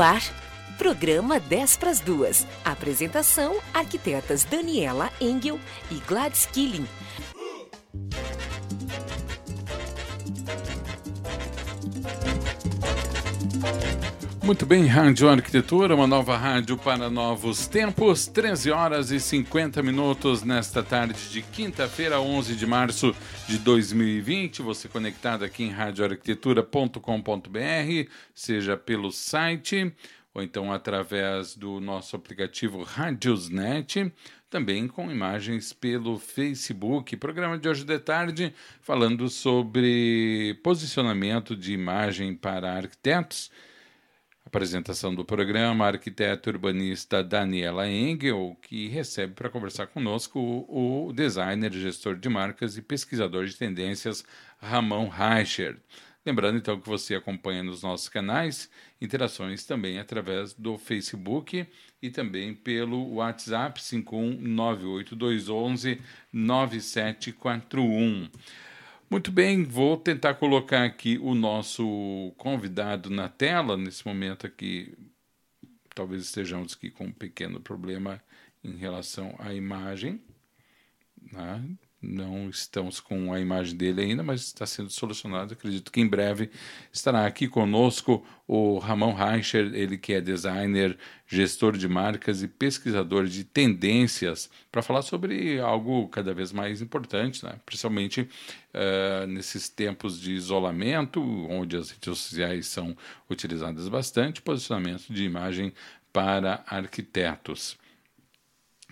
Ar, programa 10 para as duas. Apresentação: arquitetas Daniela Engel e Gladys Killing. Muito bem, Rádio Arquitetura, uma nova rádio para novos tempos, 13 horas e 50 minutos nesta tarde de quinta-feira, 11 de março de 2020. Você conectado aqui em radioarquitetura.com.br, seja pelo site ou então através do nosso aplicativo Radiosnet, também com imagens pelo Facebook. Programa de hoje de tarde falando sobre posicionamento de imagem para arquitetos. Apresentação do programa, a arquiteta urbanista Daniela Engel, que recebe para conversar conosco o, o designer, gestor de marcas e pesquisador de tendências Ramon Reicher. Lembrando então que você acompanha nos nossos canais interações também através do Facebook e também pelo WhatsApp 5198211 9741. Muito bem, vou tentar colocar aqui o nosso convidado na tela. Nesse momento aqui, talvez estejamos aqui com um pequeno problema em relação à imagem. Né? Não estamos com a imagem dele ainda, mas está sendo solucionado. Acredito que em breve estará aqui conosco o Ramon Reicher, ele que é designer, gestor de marcas e pesquisador de tendências, para falar sobre algo cada vez mais importante, né? principalmente uh, nesses tempos de isolamento, onde as redes sociais são utilizadas bastante, posicionamento de imagem para arquitetos.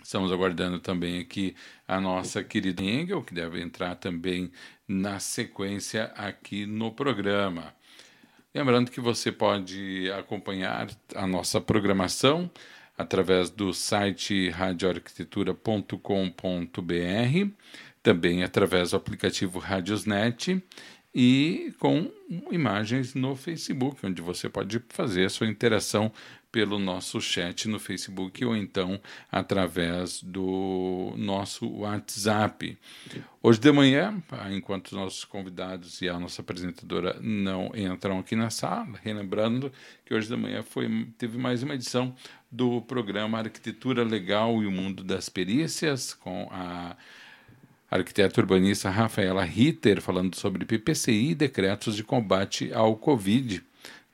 Estamos aguardando também aqui a nossa querida Engel, que deve entrar também na sequência aqui no programa. Lembrando que você pode acompanhar a nossa programação através do site radioarquitetura.com.br, também através do aplicativo Radiosnet e com imagens no Facebook, onde você pode fazer a sua interação pelo nosso chat no Facebook ou então através do nosso WhatsApp. Hoje de manhã, enquanto os nossos convidados e a nossa apresentadora não entram aqui na sala, relembrando que hoje de manhã foi, teve mais uma edição do programa Arquitetura Legal e o Mundo das Perícias, com a arquiteta urbanista Rafaela Ritter falando sobre PPCI e decretos de combate ao Covid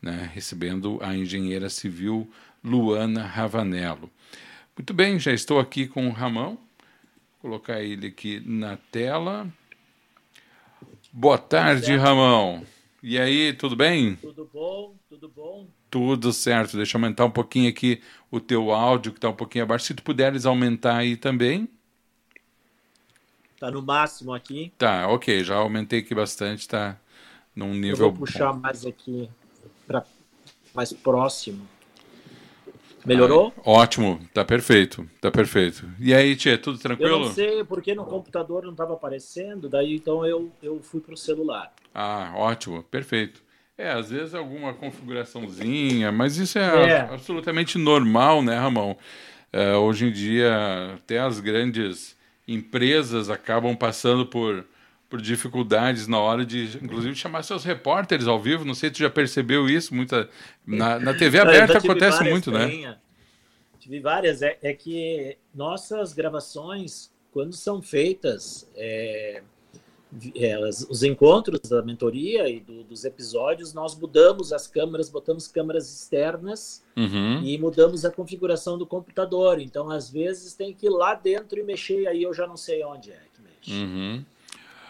né, recebendo a engenheira civil Luana Ravanello. Muito bem, já estou aqui com o Ramão. Vou colocar ele aqui na tela. Boa tarde, Ramão. E aí, tudo bem? Tudo bom, tudo bom. Tudo certo. Deixa eu aumentar um pouquinho aqui o teu áudio, que está um pouquinho abaixo. Se tu puderes aumentar aí também. Tá no máximo aqui. Tá, ok. Já aumentei aqui bastante, tá num nível. Eu vou puxar bom. mais aqui para mais próximo. Melhorou? Ótimo, tá perfeito, tá perfeito. E aí, Tia, tudo tranquilo? Eu não sei porque no computador não estava aparecendo, daí então eu, eu fui para o celular. Ah, ótimo, perfeito. É, às vezes alguma configuraçãozinha, mas isso é, é. absolutamente normal, né, Ramon? É, hoje em dia, até as grandes empresas acabam passando por por dificuldades na hora de, inclusive, chamar seus repórteres ao vivo. Não sei se tu já percebeu isso. Muita na, na TV aberta acontece muito, né? Tive várias. É, é, que nossas gravações, quando são feitas, é, é, os encontros da mentoria e do, dos episódios, nós mudamos as câmeras, botamos câmeras externas uhum. e mudamos a configuração do computador. Então, às vezes, tem que ir lá dentro e mexer, aí eu já não sei onde é que mexe. Uhum.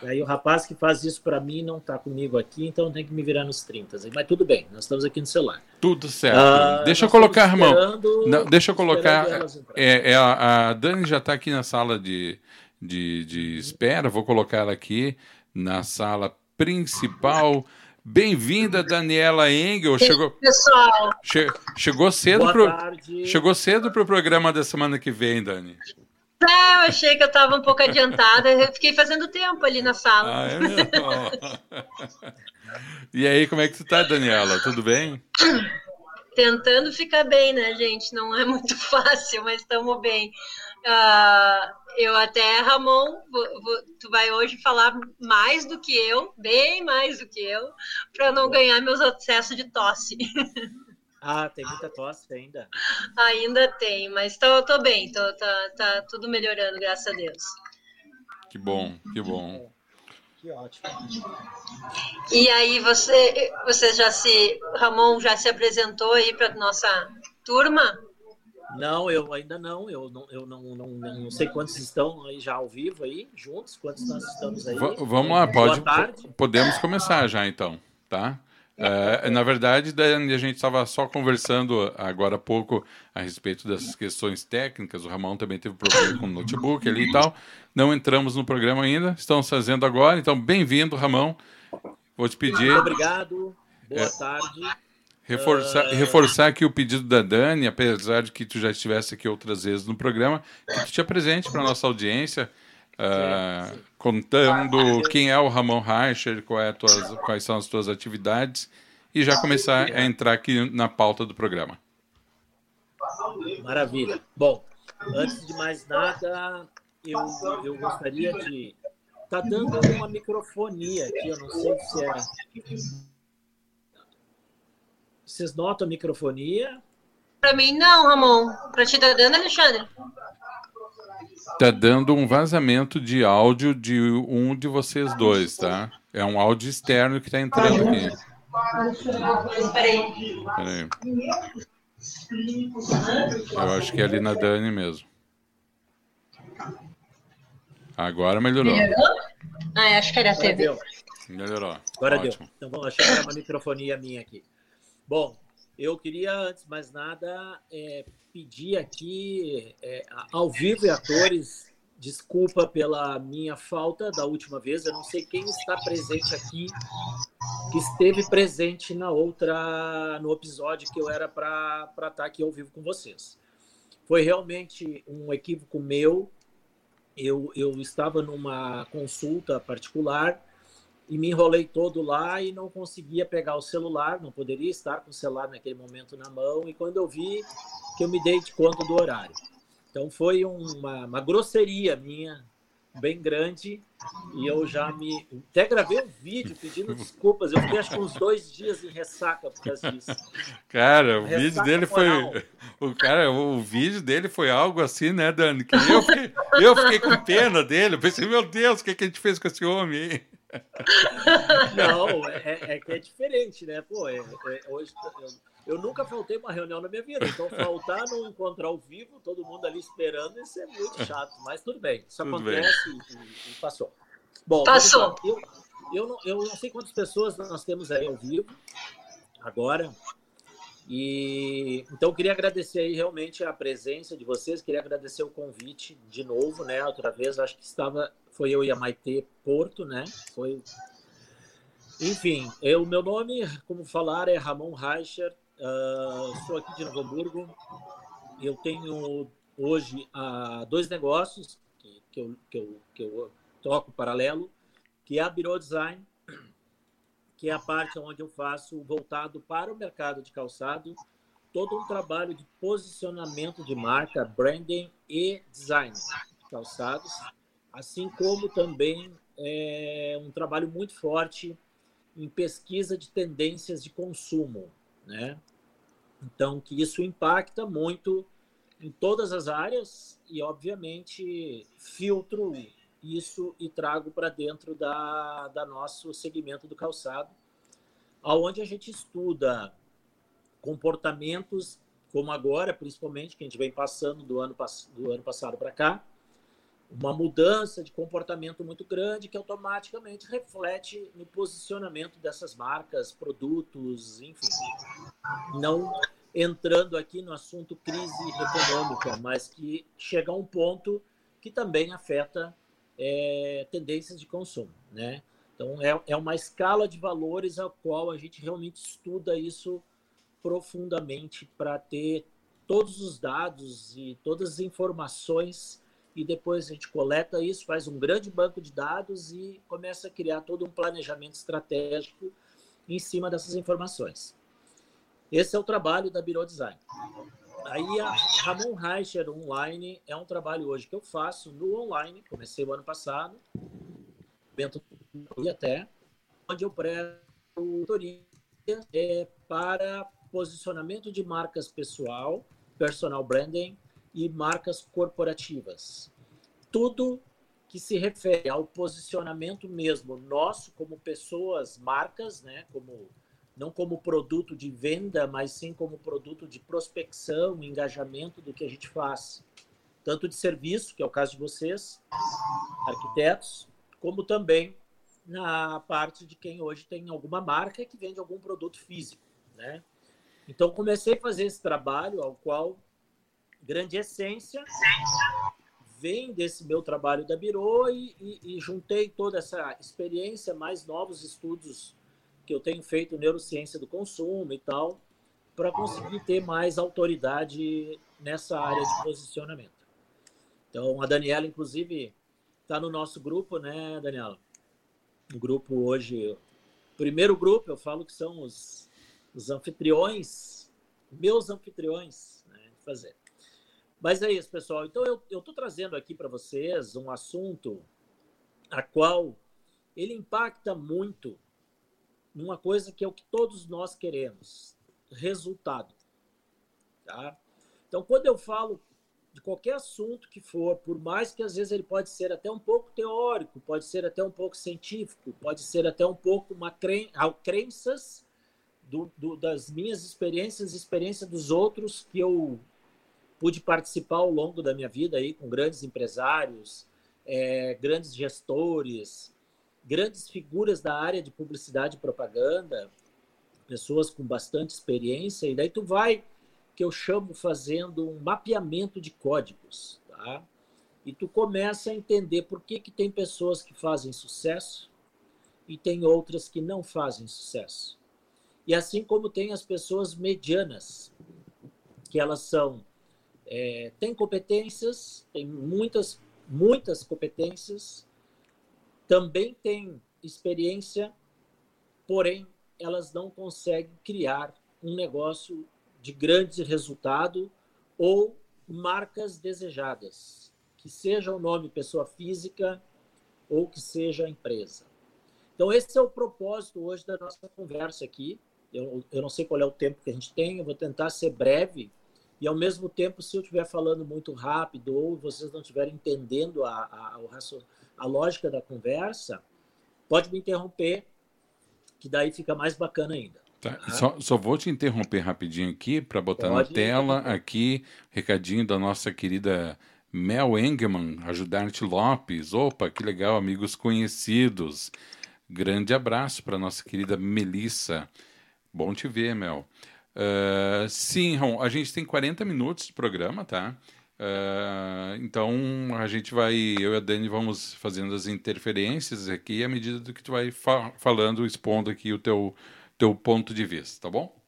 Aí o rapaz que faz isso para mim não está comigo aqui, então tem que me virar nos 30. Mas tudo bem, nós estamos aqui no celular. Tudo certo. Ah, deixa eu colocar, irmão. Não, deixa eu colocar. É, é, a, a Dani já está aqui na sala de, de, de espera. Vou colocar ela aqui na sala principal. Bem-vinda, Daniela Engel. Chegou, pessoal. Che, chegou cedo para chegou cedo para o programa da semana que vem, Dani. É, eu achei que eu estava um pouco adiantada. Eu fiquei fazendo tempo ali na sala. Ah, é mesmo? e aí, como é que você está, Daniela? Tudo bem? Tentando ficar bem, né, gente? Não é muito fácil, mas estamos bem. Uh, eu até, Ramon, vou, vou, tu vai hoje falar mais do que eu, bem mais do que eu, para não ganhar meus acessos de tosse. Ah, tem muita tosse ainda? Ainda tem, mas tô, tô bem, tô, tá, tá tudo melhorando, graças a Deus. Que bom, que bom. Que ótimo. E aí, você, você já se. Ramon já se apresentou aí para nossa turma? Não, eu ainda não. Eu não, eu não, não, não, sei quantos estão aí já ao vivo aí, juntos, quantos nós estamos aí. V vamos lá, pode, podemos começar já então, tá? É, na verdade, a gente estava só conversando agora há pouco a respeito dessas questões técnicas. O Ramon também teve problema com o notebook ali e tal. Não entramos no programa ainda, estamos fazendo agora. Então, bem-vindo, Ramon. Vou te pedir. Muito obrigado, boa é, tarde. Reforçar, uh... reforçar aqui o pedido da Dani, apesar de que tu já estivesse aqui outras vezes no programa, que tu te apresente para a nossa audiência. Uh, contando quem é o Ramon Reicher, é tuas, quais são as tuas atividades e já começar a entrar aqui na pauta do programa. Maravilha. Bom, antes de mais nada, eu, eu gostaria de. Tá dando uma microfonia aqui, eu não sei se é. Vocês notam a microfonia? Para mim, não, Ramon. Para ti tá dando, Alexandre? Tá dando um vazamento de áudio de um de vocês dois, tá? É um áudio externo que tá entrando aqui. Peraí. Peraí. Eu acho que é ali na Dani mesmo. Agora melhorou. Melhorou? Ah, acho que era a TV. Melhorou. Agora Ótimo. deu. Então vamos achar que era uma microfonia minha aqui. Bom, eu queria, antes de mais nada, é, pedir aqui, é, ao vivo e atores, desculpa pela minha falta da última vez. Eu não sei quem está presente aqui, que esteve presente na outra, no episódio que eu era para estar aqui ao vivo com vocês. Foi realmente um equívoco meu. Eu, eu estava numa consulta particular e me enrolei todo lá e não conseguia pegar o celular, não poderia estar com o celular naquele momento na mão. E quando eu vi, que eu me dei de conta do horário. Então foi uma, uma grosseria minha, bem grande, e eu já me. Até gravei um vídeo pedindo desculpas. Eu fiquei acho que uns dois dias em ressaca por causa disso. Cara, o ressaca vídeo dele moral. foi. O cara, o vídeo dele foi algo assim, né, Dani? Que eu fiquei, eu fiquei com pena dele. Eu pensei, meu Deus, o que, é que a gente fez com esse homem aí? Não, é, é, que é diferente, né? Pô, é, é, hoje eu, eu, nunca faltei uma reunião na minha vida, então faltar não encontrar ao vivo, todo mundo ali esperando, isso é muito chato, mas tudo bem, isso tudo acontece bem. E, e, passou. Bom, passou. Eu, eu, não, eu não sei quantas pessoas nós temos aí ao vivo agora. E então eu queria agradecer aí realmente a presença de vocês, queria agradecer o convite de novo, né? Outra vez, acho que estava foi eu e a Maite Porto, né? Foi. Enfim, o meu nome, como falar, é Ramon Reicher, uh, sou aqui de Novo Hamburgo. Eu tenho hoje uh, dois negócios que, que, eu, que, eu, que eu toco paralelo, que é a Biro Design, que é a parte onde eu faço voltado para o mercado de calçado, todo um trabalho de posicionamento de marca, branding e design de calçados assim como também é, um trabalho muito forte em pesquisa de tendências de consumo, né? Então, que isso impacta muito em todas as áreas e, obviamente, filtro isso e trago para dentro da, da nosso segmento do calçado, aonde a gente estuda comportamentos, como agora, principalmente, que a gente vem passando do ano, do ano passado para cá, uma mudança de comportamento muito grande que automaticamente reflete no posicionamento dessas marcas, produtos, enfim. Não entrando aqui no assunto crise econômica, mas que chega a um ponto que também afeta é, tendências de consumo, né? Então, é, é uma escala de valores a qual a gente realmente estuda isso profundamente para ter todos os dados e todas as informações e depois a gente coleta isso, faz um grande banco de dados e começa a criar todo um planejamento estratégico em cima dessas informações. Esse é o trabalho da Biro Design. Aí a Ramon Reicher Online é um trabalho hoje que eu faço no online, comecei o ano passado, evento até, onde eu presto tutoria é, para posicionamento de marcas pessoal, personal branding e marcas corporativas. Tudo que se refere ao posicionamento mesmo nosso como pessoas, marcas, né, como não como produto de venda, mas sim como produto de prospecção, engajamento do que a gente faz, tanto de serviço, que é o caso de vocês, arquitetos, como também na parte de quem hoje tem alguma marca que vende algum produto físico, né? Então comecei a fazer esse trabalho ao qual grande essência vem desse meu trabalho da Biro e, e, e, juntei toda essa experiência, mais novos estudos que eu tenho feito neurociência do consumo e tal, para conseguir ter mais autoridade nessa área de posicionamento. Então, a Daniela, inclusive, está no nosso grupo, né, Daniela? O grupo hoje, primeiro grupo, eu falo que são os, os anfitriões, meus anfitriões, né, fazer. Mas é isso, pessoal. Então, eu estou trazendo aqui para vocês um assunto a qual ele impacta muito numa coisa que é o que todos nós queremos: resultado. Tá? Então, quando eu falo de qualquer assunto que for, por mais que às vezes ele pode ser até um pouco teórico, pode ser até um pouco científico, pode ser até um pouco uma cren crenças do, do, das minhas experiências, experiência dos outros que eu pude participar ao longo da minha vida aí com grandes empresários, é, grandes gestores, grandes figuras da área de publicidade e propaganda, pessoas com bastante experiência, e daí tu vai, que eu chamo fazendo um mapeamento de códigos, tá? E tu começa a entender por que, que tem pessoas que fazem sucesso e tem outras que não fazem sucesso. E assim como tem as pessoas medianas, que elas são é, tem competências, tem muitas, muitas competências, também tem experiência, porém elas não conseguem criar um negócio de grande resultado ou marcas desejadas, que seja o nome pessoa física ou que seja empresa. Então, esse é o propósito hoje da nossa conversa aqui. Eu, eu não sei qual é o tempo que a gente tem, eu vou tentar ser breve, e ao mesmo tempo, se eu estiver falando muito rápido ou vocês não estiverem entendendo a, a, a, lógica da conversa, pode me interromper, que daí fica mais bacana ainda. Tá. Tá? Só, só, vou te interromper rapidinho aqui para botar pode na tela aqui recadinho da nossa querida Mel Engelman, Ajudarte Lopes. Opa, que legal, amigos conhecidos. Grande abraço para nossa querida Melissa. Bom te ver, Mel. Uh, sim, Ron, a gente tem 40 minutos de programa, tá? Uh, então a gente vai, eu e a Dani vamos fazendo as interferências aqui à medida do que tu vai fa falando, expondo aqui o teu, teu ponto de vista, tá bom?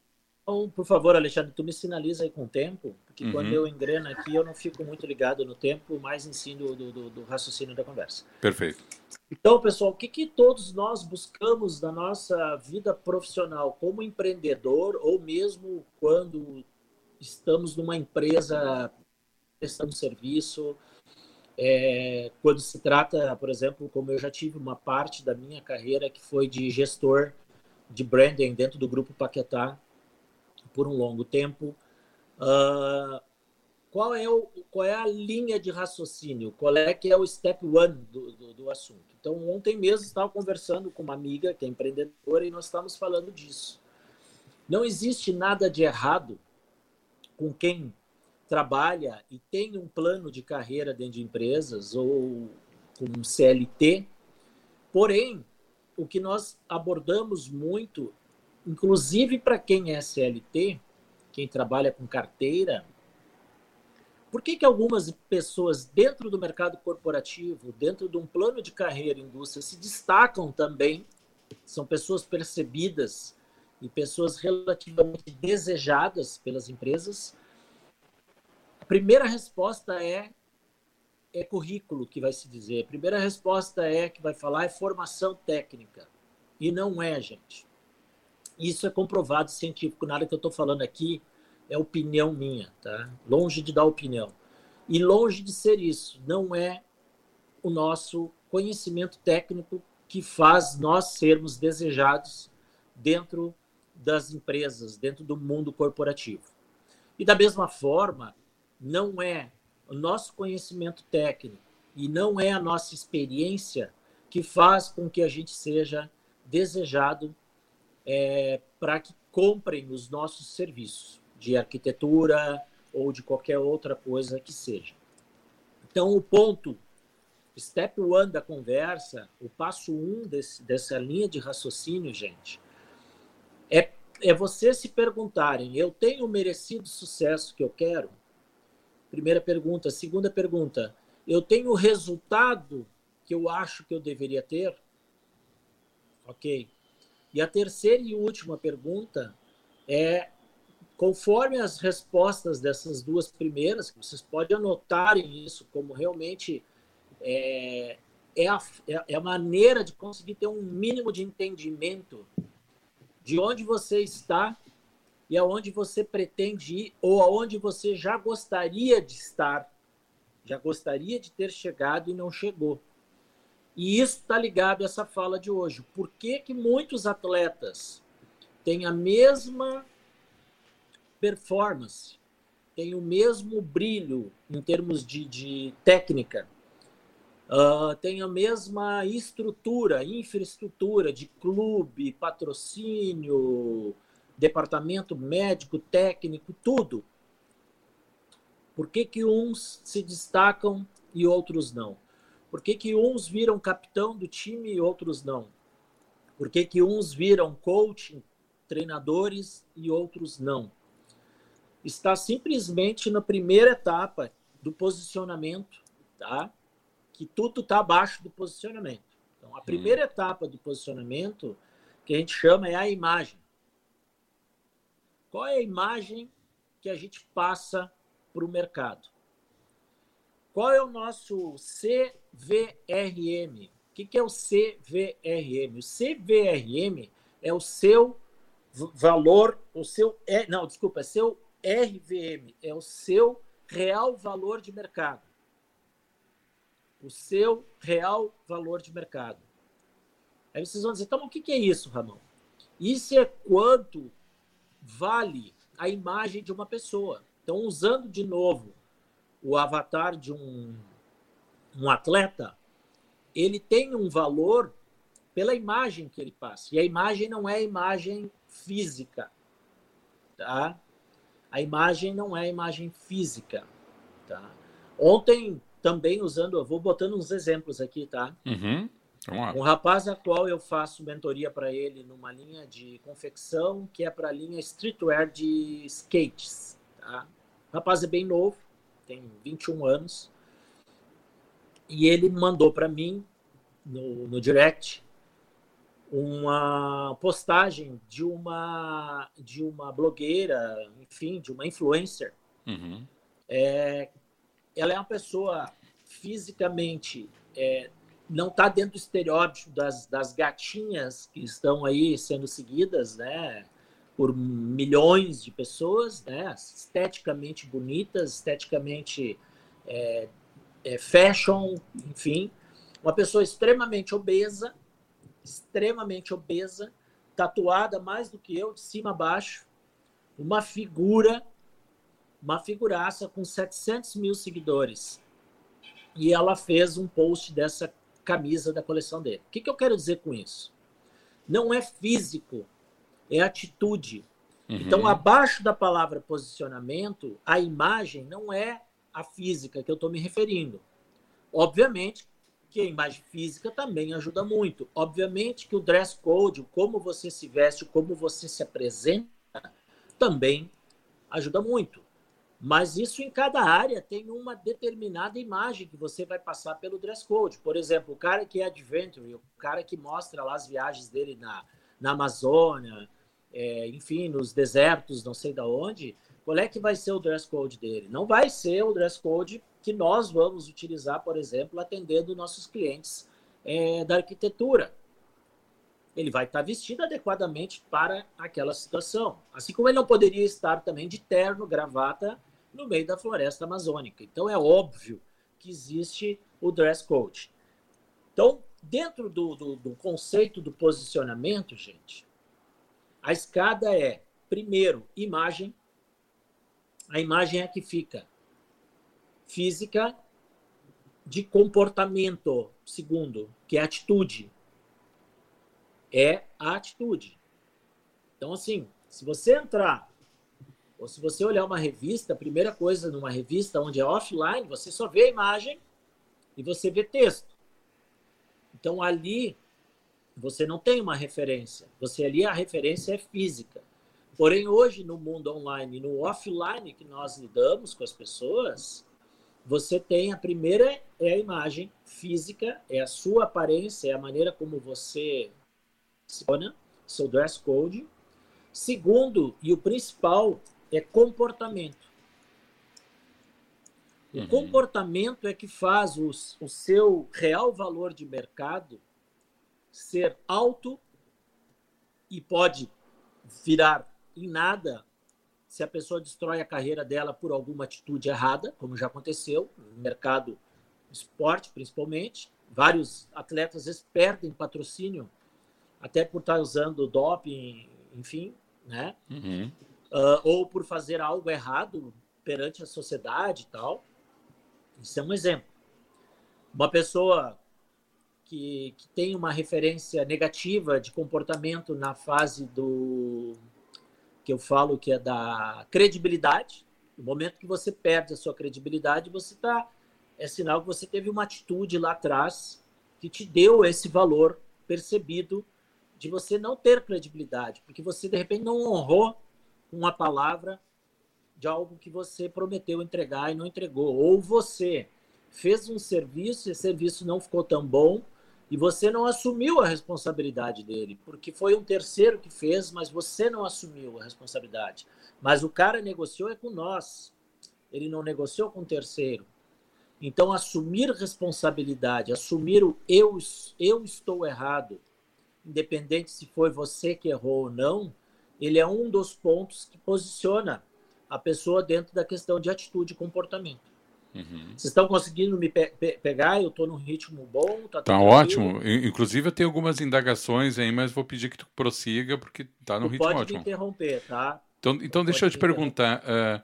Então, por favor, Alexandre, tu me sinaliza aí com o tempo, porque uhum. quando eu engreno aqui eu não fico muito ligado no tempo, mais em cima do, do, do raciocínio da conversa. Perfeito. Então, pessoal, o que, que todos nós buscamos na nossa vida profissional como empreendedor ou mesmo quando estamos numa empresa prestando serviço, é, quando se trata, por exemplo, como eu já tive uma parte da minha carreira que foi de gestor de branding dentro do grupo Paquetá, por um longo tempo. Uh, qual, é o, qual é a linha de raciocínio? Qual é que é o step one do, do, do assunto? Então, ontem mesmo estava conversando com uma amiga que é empreendedora e nós estávamos falando disso. Não existe nada de errado com quem trabalha e tem um plano de carreira dentro de empresas ou com um CLT. Porém, o que nós abordamos muito inclusive para quem é CLT, quem trabalha com carteira, Por que, que algumas pessoas dentro do mercado corporativo, dentro de um plano de carreira indústria, se destacam também? São pessoas percebidas e pessoas relativamente desejadas pelas empresas. A primeira resposta é é currículo que vai se dizer. A primeira resposta é que vai falar é formação técnica. E não é, gente. Isso é comprovado científico. Nada que eu estou falando aqui é opinião minha, tá? Longe de dar opinião. E longe de ser isso. Não é o nosso conhecimento técnico que faz nós sermos desejados dentro das empresas, dentro do mundo corporativo. E da mesma forma, não é o nosso conhecimento técnico e não é a nossa experiência que faz com que a gente seja desejado é, para que comprem os nossos serviços de arquitetura ou de qualquer outra coisa que seja. Então, o ponto, step one da conversa, o passo um desse, dessa linha de raciocínio, gente, é, é você se perguntarem: eu tenho merecido o sucesso que eu quero? Primeira pergunta. Segunda pergunta: eu tenho o resultado que eu acho que eu deveria ter? Ok. E a terceira e última pergunta é: conforme as respostas dessas duas primeiras, vocês podem anotarem isso como realmente é, é, a, é a maneira de conseguir ter um mínimo de entendimento de onde você está e aonde você pretende ir ou aonde você já gostaria de estar, já gostaria de ter chegado e não chegou. E isso está ligado a essa fala de hoje. Por que, que muitos atletas têm a mesma performance, têm o mesmo brilho em termos de, de técnica, uh, têm a mesma estrutura, infraestrutura de clube, patrocínio, departamento médico, técnico, tudo. Por que, que uns se destacam e outros não? Por que, que uns viram capitão do time e outros não? Por que, que uns viram coaching, treinadores e outros não? Está simplesmente na primeira etapa do posicionamento, tá? Que tudo está abaixo do posicionamento. Então, a primeira hum. etapa do posicionamento, que a gente chama é a imagem. Qual é a imagem que a gente passa para o mercado? Qual é o nosso CVRM? O que é o CVRM? O CVRM é o seu valor, o seu. Não, desculpa, é seu RVM, é o seu real valor de mercado. O seu real valor de mercado. Aí vocês vão dizer, então o que é isso, Ramon? Isso é quanto vale a imagem de uma pessoa. Então, usando de novo o avatar de um, um atleta, ele tem um valor pela imagem que ele passa. E a imagem não é imagem física, tá? A imagem não é imagem física, tá? Ontem também usando, eu vou botando uns exemplos aqui, tá? Uhum. Um rapaz a qual eu faço mentoria para ele numa linha de confecção que é para a linha streetwear de skates. Tá? O rapaz é bem novo, tem 21 anos, e ele mandou para mim no, no direct uma postagem de uma de uma blogueira, enfim, de uma influencer. Uhum. É, ela é uma pessoa fisicamente é, não está dentro do estereótipo das, das gatinhas que estão aí sendo seguidas, né? Por milhões de pessoas, né? Esteticamente bonitas, esteticamente é, é, fashion, enfim. Uma pessoa extremamente obesa, extremamente obesa, tatuada mais do que eu, de cima a baixo, uma figura, uma figuraça com 700 mil seguidores. E ela fez um post dessa camisa da coleção dele. O que, que eu quero dizer com isso? Não é físico, é atitude. Uhum. Então, abaixo da palavra posicionamento, a imagem não é a física que eu estou me referindo. Obviamente que a imagem física também ajuda muito. Obviamente que o dress code, como você se veste, como você se apresenta, também ajuda muito. Mas isso em cada área tem uma determinada imagem que você vai passar pelo dress code. Por exemplo, o cara que é adventure, o cara que mostra lá as viagens dele na, na Amazônia, é, enfim, nos desertos, não sei da onde, qual é que vai ser o dress code dele? Não vai ser o dress code que nós vamos utilizar, por exemplo, atendendo nossos clientes é, da arquitetura. Ele vai estar vestido adequadamente para aquela situação. Assim como ele não poderia estar também de terno, gravata, no meio da floresta amazônica. Então é óbvio que existe o dress code. Então, dentro do, do, do conceito do posicionamento, gente, a escada é, primeiro, imagem. A imagem é a que fica física de comportamento, segundo, que é atitude. É a atitude. Então, assim, se você entrar ou se você olhar uma revista, a primeira coisa numa revista onde é offline, você só vê a imagem e você vê texto. Então ali você não tem uma referência. Você ali a referência é física. Porém hoje no mundo online, no offline que nós lidamos com as pessoas, você tem a primeira é a imagem física, é a sua aparência, é a maneira como você se seu dress code. Segundo e o principal é comportamento. O uhum. comportamento é que faz o, o seu real valor de mercado ser alto e pode virar em nada se a pessoa destrói a carreira dela por alguma atitude errada, como já aconteceu no mercado esporte, principalmente. Vários atletas vezes, perdem patrocínio até por estar usando doping, enfim, né? Uhum uh, ou por fazer algo errado perante a sociedade e tal. Isso é um exemplo. Uma pessoa que, que tem uma referência negativa de comportamento na fase do que eu falo que é da credibilidade. No momento que você perde a sua credibilidade, você está é sinal que você teve uma atitude lá atrás que te deu esse valor percebido de você não ter credibilidade, porque você de repente não honrou uma palavra de algo que você prometeu entregar e não entregou. Ou você fez um serviço e esse serviço não ficou tão bom e você não assumiu a responsabilidade dele, porque foi um terceiro que fez, mas você não assumiu a responsabilidade. Mas o cara negociou é com nós. Ele não negociou com o terceiro. Então, assumir responsabilidade, assumir o eu, eu estou errado, independente se foi você que errou ou não, ele é um dos pontos que posiciona a pessoa dentro da questão de atitude e comportamento. Uhum. Vocês estão conseguindo me pe pe pegar? Eu estou num ritmo bom? Tá, tá ótimo. Inclusive, eu tenho algumas indagações aí, mas vou pedir que tu prossiga, porque está no tu ritmo pode ótimo. Pode me interromper, tá? Então, então deixa eu te perguntar. Uh,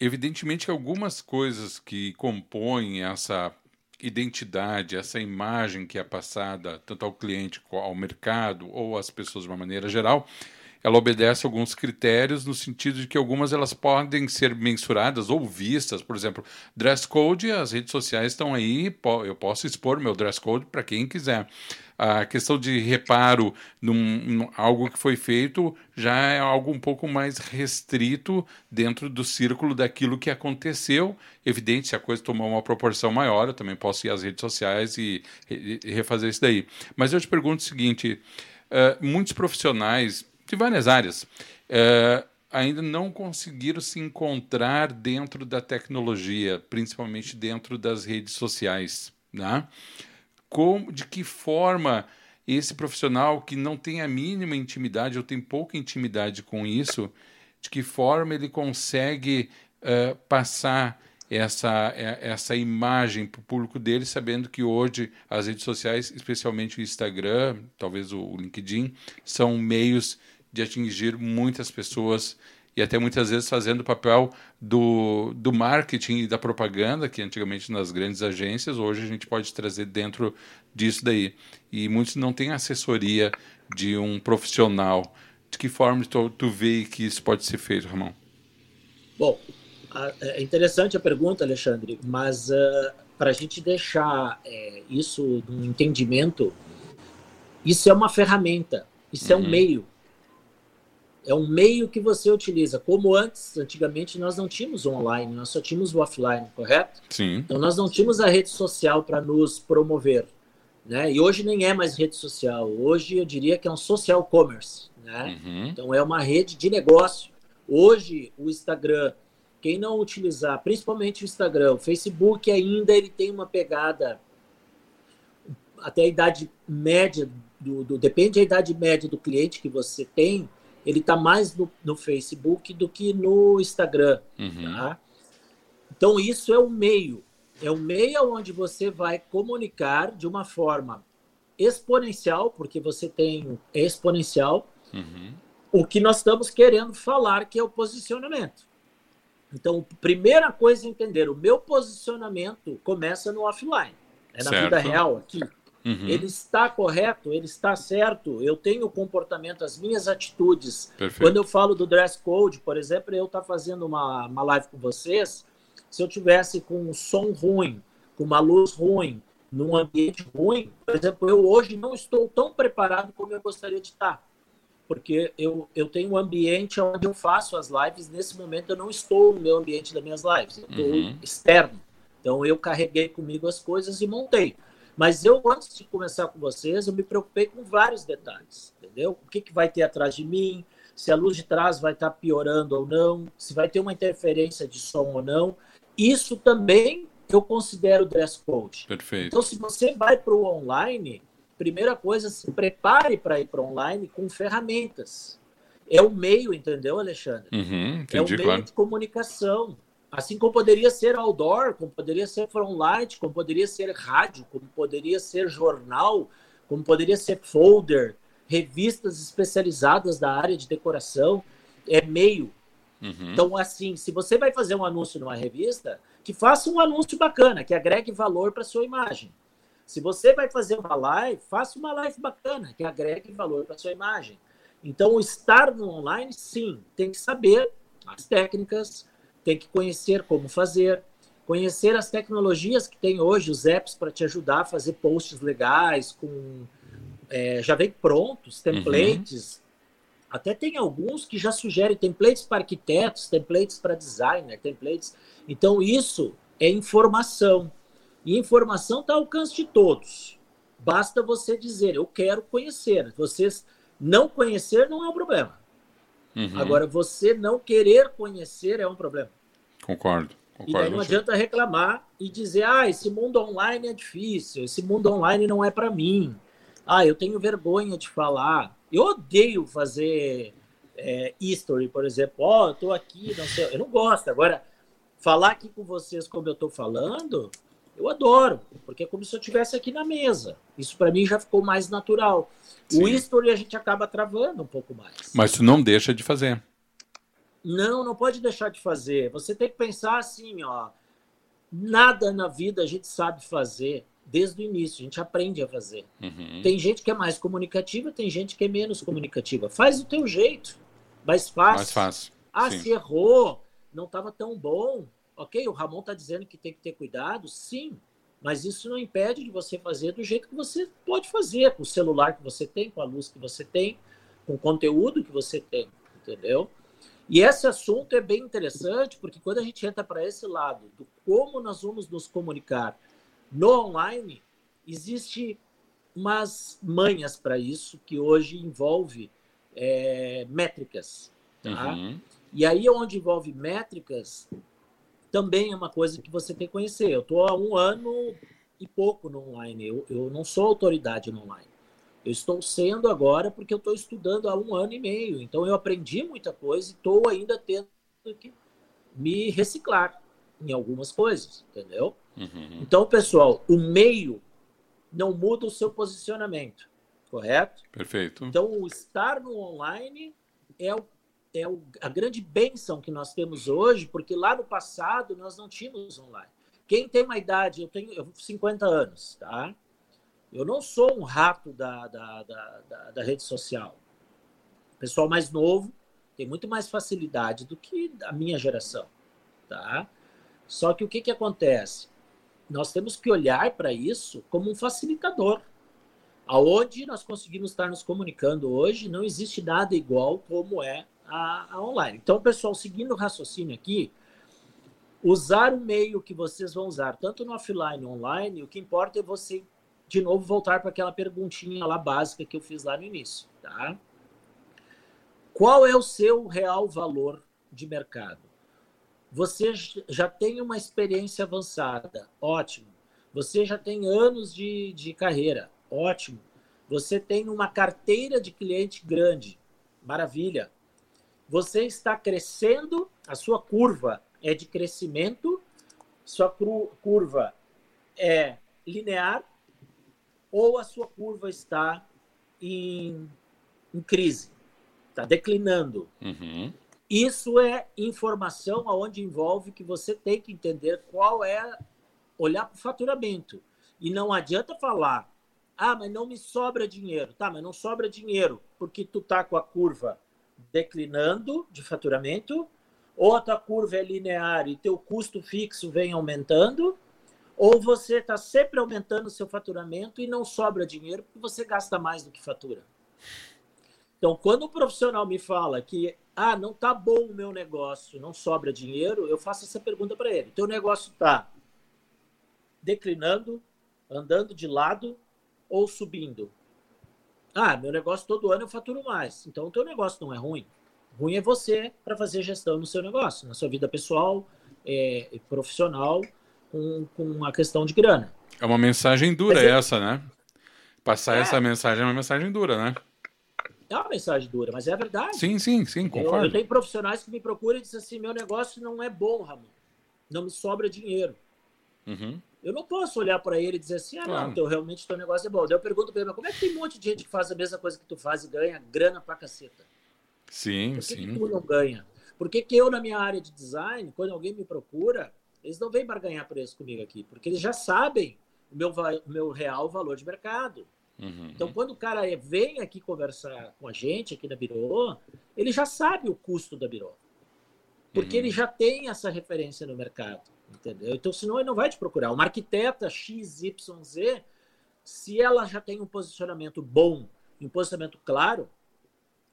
evidentemente que algumas coisas que compõem essa identidade, essa imagem que é passada tanto ao cliente, ao mercado ou às pessoas de uma maneira geral, ela obedece alguns critérios no sentido de que algumas elas podem ser mensuradas ou vistas, por exemplo, dress code, as redes sociais estão aí, eu posso expor meu dress code para quem quiser. A questão de reparo num, num, algo que foi feito já é algo um pouco mais restrito dentro do círculo daquilo que aconteceu. Evidente, se a coisa tomou uma proporção maior, eu também posso ir às redes sociais e, e refazer isso daí. Mas eu te pergunto o seguinte: uh, muitos profissionais de várias áreas, é, ainda não conseguiram se encontrar dentro da tecnologia, principalmente dentro das redes sociais. Né? Como, de que forma esse profissional que não tem a mínima intimidade ou tem pouca intimidade com isso, de que forma ele consegue uh, passar essa, essa imagem para o público dele, sabendo que hoje as redes sociais, especialmente o Instagram, talvez o LinkedIn, são meios de atingir muitas pessoas e até muitas vezes fazendo o papel do, do marketing e da propaganda, que antigamente nas grandes agências, hoje a gente pode trazer dentro disso daí. E muitos não têm assessoria de um profissional. De que forma tu, tu vê que isso pode ser feito, Ramon? Bom, é interessante a pergunta, Alexandre, mas uh, para a gente deixar é, isso no entendimento, isso é uma ferramenta, isso uhum. é um uhum. meio É um meio que você utiliza. Como antes, antigamente, nós não tínhamos online, nós só tínhamos o offline, correto? Sim. Então, nós não tínhamos a rede social para nos promover. Né? E hoje nem é mais rede social. Hoje eu diria que é um social commerce. Né? Uhum. Então, é uma rede de negócio. Hoje, o Instagram, quem não utilizar, principalmente o Instagram, o Facebook ainda ele tem uma pegada até a idade média do, do depende da idade média do cliente que você tem, ele está mais no, no, Facebook do que no Instagram. Uhum. Tá? Então, isso é o meio. É o meio onde você vai comunicar de uma forma exponencial, porque você tem exponencial, Uhum. o que nós estamos querendo falar, que é o posicionamento. Então, primeira coisa a entender, o meu posicionamento começa no offline, é na Certo. vida real aqui. Uhum. Ele está correto, ele está certo, eu tenho o comportamento, as minhas atitudes. Perfeito. Quando eu falo do dress code, por exemplo, eu estar fazendo uma, uma live com vocês, se eu tivesse com um som ruim, com uma luz ruim, num ambiente ruim, por exemplo, eu hoje não estou tão preparado como eu gostaria de estar. Porque eu, eu tenho um ambiente onde eu faço as lives, nesse momento eu não estou no meu ambiente das minhas lives, eu estou Uhum. externo. Então eu carreguei comigo as coisas e montei. Mas eu, antes de começar com vocês, eu me preocupei com vários detalhes, entendeu? O que, que vai ter atrás de mim, se a luz de trás vai estar piorando ou não, se vai ter uma interferência de som ou não. Isso também eu considero dress code. Perfeito. Então, se você vai para o online, primeira coisa, se prepare para ir para online com ferramentas. É o meio, entendeu, Alexandre? Uhum. é um Entendi, meio claro. de comunicação. Assim como poderia ser outdoor, como poderia ser frontlight, como poderia ser rádio, como poderia ser jornal, como poderia ser folder, revistas especializadas da área de decoração, é meio. Uhum. Então, assim, se você vai fazer um anúncio numa revista, que faça um anúncio bacana, que agregue valor para sua imagem. Se você vai fazer uma live, faça uma live bacana, que agregue valor para sua imagem. Então, estar no online, sim, tem que saber as técnicas, tem que conhecer como fazer, conhecer as tecnologias que tem hoje, os apps para te ajudar a fazer posts legais, com é, já vem prontos, templates. Até tem alguns que já sugerem templates para arquitetos, templates para designer, templates. Então, isso é informação. E informação está ao alcance de todos. Basta você dizer, eu quero conhecer. Vocês não conhecer não é um problema. Uhum. Agora, você não querer conhecer é um problema. Concordo. E daí Concordo. não adianta reclamar e dizer, ah, esse mundo online é difícil, esse mundo online não é para mim. Ah, eu tenho vergonha de falar. Eu odeio fazer é, history, por exemplo. Ó, oh, eu tô aqui, não sei. Eu não gosto. Agora, falar aqui com vocês como eu tô falando, eu adoro, porque é como se eu estivesse aqui na mesa. Isso para mim já ficou mais natural. Sim. O history a gente acaba travando um pouco mais. Mas tu não deixa de fazer. Não, não pode deixar de fazer. Você tem que pensar assim, ó. Nada na vida a gente sabe fazer desde o início, a gente aprende a fazer. Uhum. Tem gente que é mais comunicativa, tem gente que é menos comunicativa. Faz o teu jeito, mais fácil. Mais fácil. Ah, Sim. se errou, não estava tão bom. Ok, o Ramon está dizendo que tem que ter cuidado, sim. Mas isso não impede de você fazer do jeito que você pode fazer, com o celular que você tem, com a luz que você tem, com o conteúdo que você tem, entendeu? E esse assunto é bem interessante, porque quando a gente entra para esse lado do como nós vamos nos comunicar no online, existe umas manhas para isso que hoje envolve é, métricas. Tá? Uhum. E aí, onde envolve métricas, também é uma coisa que você tem que conhecer. Eu estou há um ano e pouco no online. Eu, eu não sou autoridade no online. Eu estou sendo agora porque eu estou estudando há um ano e meio. Então, eu aprendi muita coisa e estou ainda tendo que me reciclar em algumas coisas, entendeu? Uhum. Então, pessoal, o meio não muda o seu posicionamento, correto? Perfeito. Então, o estar no online é, o, é o, a grande bênção que nós temos hoje, porque lá no passado nós não tínhamos online. Quem tem uma idade, eu tenho eu, 50 anos, tá? Eu não sou um rato da, da, da, da, da rede social. O pessoal mais novo tem muito mais facilidade do que a minha geração, tá? Só que o que, que acontece? Nós temos que olhar para isso como um facilitador. Aonde nós conseguimos estar nos comunicando hoje, não existe nada igual como é a, a online. Então, pessoal, seguindo o raciocínio aqui, usar o meio que vocês vão usar, tanto no offline online, o que importa é você, de novo, voltar para aquela perguntinha lá básica que eu fiz lá no início, tá? Qual é o seu real valor de mercado? Você já tem uma experiência avançada, ótimo. Você já tem anos de, de carreira, ótimo. Você tem uma carteira de cliente grande, maravilha. Você está crescendo, a sua curva é de crescimento, sua curva é linear, ou a sua curva está em, em crise, está declinando. Uhum. Isso é informação aonde envolve que você tem que entender qual é olhar para o faturamento. E não adianta falar, ah, mas não me sobra dinheiro. Tá, mas não sobra dinheiro porque tu tá com a curva declinando de faturamento, ou a tua curva é linear e teu custo fixo vem aumentando, ou você está sempre aumentando o seu faturamento e não sobra dinheiro porque você gasta mais do que fatura. Então, quando o profissional me fala que ah, não tá bom o meu negócio, não sobra dinheiro, eu faço essa pergunta para ele. Teu negócio está declinando, andando de lado ou subindo? Ah, meu negócio todo ano eu faturo mais. Então, o teu negócio não é ruim. Ruim é você para fazer gestão no seu negócio, na sua vida pessoal, é, profissional, com, com uma questão de grana. É uma mensagem dura é... essa, né? Passar é. essa mensagem é uma mensagem dura, né? É uma mensagem dura, mas é a verdade. Sim, sim, sim, concordo. Eu, eu tenho profissionais que me procuram e dizem assim: meu negócio não é bom, Ramon. Não me sobra dinheiro. Uhum. Eu não posso olhar para ele e dizer assim: ah, claro. não, teu, realmente teu negócio é bom. Daí eu pergunto para ele: mas como é que tem um monte de gente que faz a mesma coisa que tu faz e ganha grana pra caceta? Sim, Por que sim. Que tu não ganha? Por que, que eu, na minha área de design, quando alguém me procura, eles não vêm barganhar preço comigo aqui, porque eles já sabem o meu, meu real valor de mercado. Uhum. Então, quando o cara vem aqui conversar com a gente aqui na Biro, ele já sabe o custo da Biro. Porque uhum. ele já tem essa referência no mercado, entendeu? Então, senão ele não vai te procurar. Uma arquiteta XYZ, se ela já tem um posicionamento bom, um posicionamento claro,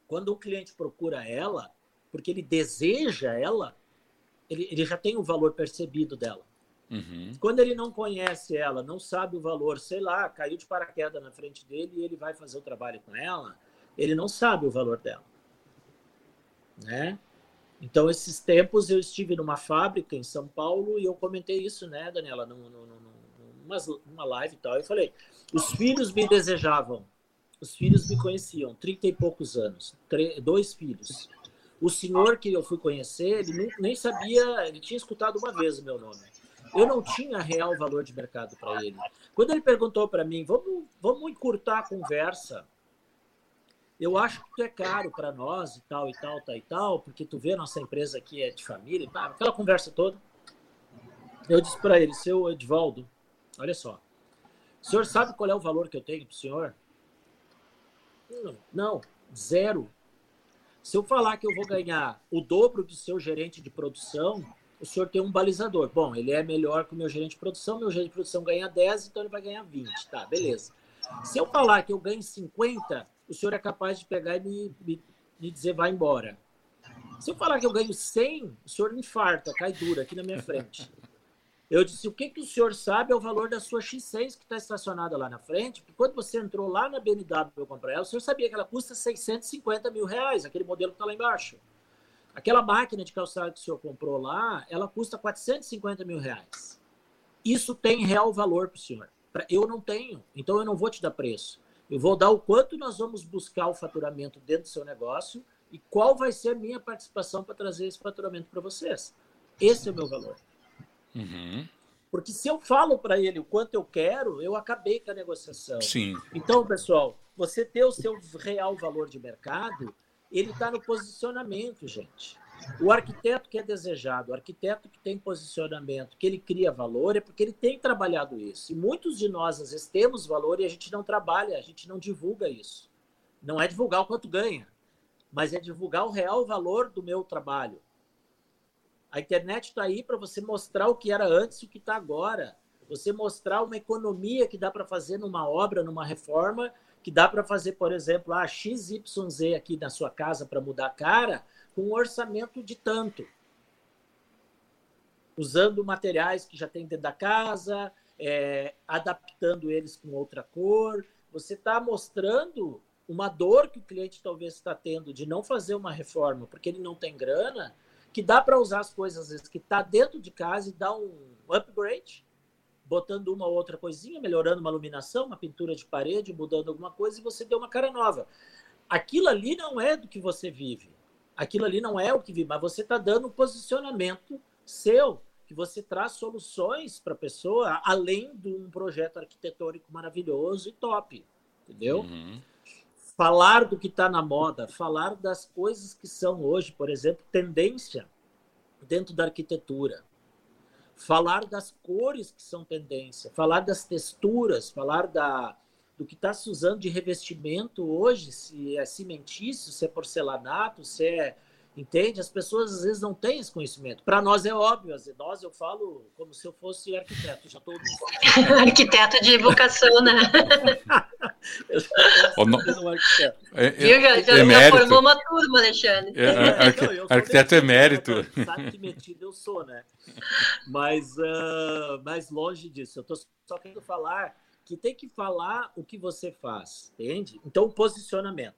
quando o cliente procura ela, porque ele deseja ela, ele, ele já tem o valor percebido dela. Uhum. Quando ele não conhece ela, não sabe o valor, sei lá, caiu de paraquedas na frente dele e ele vai fazer o trabalho com ela, ele não sabe o valor dela. Né? Então, esses tempos eu estive numa fábrica em São Paulo e eu comentei isso, né, Daniela, numa, numa, numa live e tal. Eu falei: os filhos me desejavam, os filhos me conheciam, trinta e poucos anos, dois filhos. O senhor que eu fui conhecer, ele nem sabia, ele tinha escutado uma vez o meu nome. Eu não tinha real valor de mercado para ele. Quando ele perguntou para mim, vamos, vamos encurtar a conversa. Eu acho que tu é caro para nós e tal, e tal, tal, e tal, porque tu vê nossa empresa aqui é de família, tá? aquela conversa toda. Eu disse para ele, seu Edvaldo, olha só, o senhor sabe qual é o valor que eu tenho para o senhor? Não, zero. Se eu falar que eu vou ganhar o dobro do seu gerente de produção, o senhor tem um balizador. Bom, ele é melhor que o meu gerente de produção, meu gerente de produção ganha 10, então ele vai ganhar 20. Tá, beleza. Se eu falar que eu ganho 50, o senhor é capaz de pegar e me, me, me dizer vai embora. Se eu falar que eu ganho 100, o senhor infarta, cai dura aqui na minha frente. Eu disse, o que, que o senhor sabe é o valor da sua X6 que está estacionada lá na frente? Porque quando você entrou lá na BMW para comprar ela, o senhor sabia que ela custa 650 mil reais, aquele modelo que está lá embaixo. Aquela máquina de calçado que o senhor comprou lá, ela custa 450 mil reais. Isso tem real valor para o senhor. Eu não tenho, então eu não vou te dar preço. Eu vou dar o quanto nós vamos buscar o faturamento dentro do seu negócio e qual vai ser a minha participação para trazer esse faturamento para vocês. Esse é o meu valor. Uhum. Porque se eu falo para ele o quanto eu quero, eu acabei com a negociação. Sim. Então, pessoal, você ter o seu real valor de mercado, ele está no posicionamento, gente. O arquiteto que é desejado, o arquiteto que tem posicionamento, que ele cria valor, é porque ele tem trabalhado isso. E muitos de nós, às vezes, temos valor e a gente não trabalha, a gente não divulga isso. Não é divulgar o quanto ganha, mas é divulgar o real valor do meu trabalho. A internet está aí para você mostrar o que era antes e o que está agora. Você mostrar uma economia que dá para fazer numa obra, numa reforma, que dá para fazer, por exemplo, a XYZ aqui na sua casa para mudar a cara, com um orçamento de tanto, usando materiais que já tem dentro da casa, é, adaptando eles com outra cor. Você está mostrando uma dor que o cliente talvez está tendo de não fazer uma reforma porque ele não tem grana, que dá para usar as coisas que está dentro de casa e dar um upgrade, botando uma ou outra coisinha, melhorando uma iluminação, uma pintura de parede, mudando alguma coisa e você deu uma cara nova. Aquilo ali não é do que você vive. Aquilo ali não é o que vive, mas você está dando um posicionamento seu que você traz soluções para a pessoa, além de um projeto arquitetônico maravilhoso e top, entendeu? Uhum. Falar do que está na moda, falar das coisas que são hoje, por exemplo, tendência dentro da arquitetura. Falar das cores que são tendência, falar das texturas, falar da, do que está se usando de revestimento hoje, se é cimentício, se é porcelanato, se é Entende? As pessoas às vezes não têm esse conhecimento. Para nós é óbvio, nós eu falo como se eu fosse arquiteto. Já tô... arquiteto de vocação, né? eu já um arquiteto. É, é, já, já, já, formou uma turma, Alexandre. É, arqu... não, arquiteto emérito. Sabe que metido eu sou, né? Mas, uh, mais longe disso. Eu estou só querendo falar que tem que falar o que você faz, entende? Então, o posicionamento.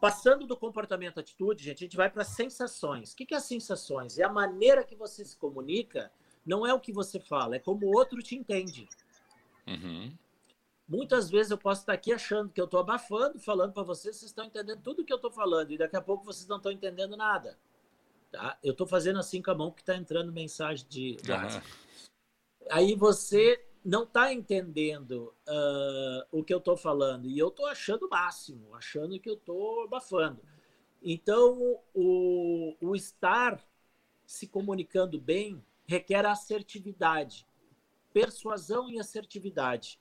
Passando do comportamento à atitude, gente, a gente vai para sensações. O que, que é sensações? É a maneira que você se comunica, não é o que você fala, é como o outro te entende. Uhum. Muitas vezes eu posso estar aqui achando que eu estou abafando, falando para vocês, vocês estão entendendo tudo que eu estou falando, e daqui a pouco vocês não estão entendendo nada. Tá? Eu estou fazendo assim com a mão que está entrando mensagem de. Uhum. Aí você não está entendendo uh, o que eu estou falando. E eu estou achando o máximo, achando que eu estou abafando. Então, o, o estar se comunicando bem requer assertividade, persuasão e assertividade.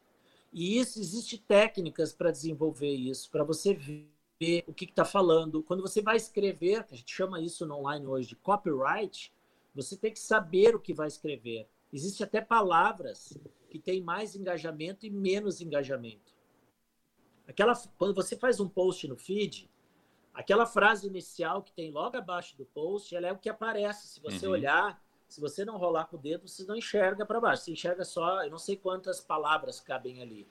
E isso existe técnicas para desenvolver isso, para você ver o que está falando. Quando você vai escrever, a gente chama isso no online hoje de copyright, você tem que saber o que vai escrever. Existem até palavras que tem mais engajamento e menos engajamento. Aquela, quando você faz um post no feed, aquela frase inicial que tem logo abaixo do post, ela é o que aparece. Se você uhum. olhar, se você não rolar com o dedo, você não enxerga para baixo. Você enxerga só, eu não sei quantas palavras cabem ali.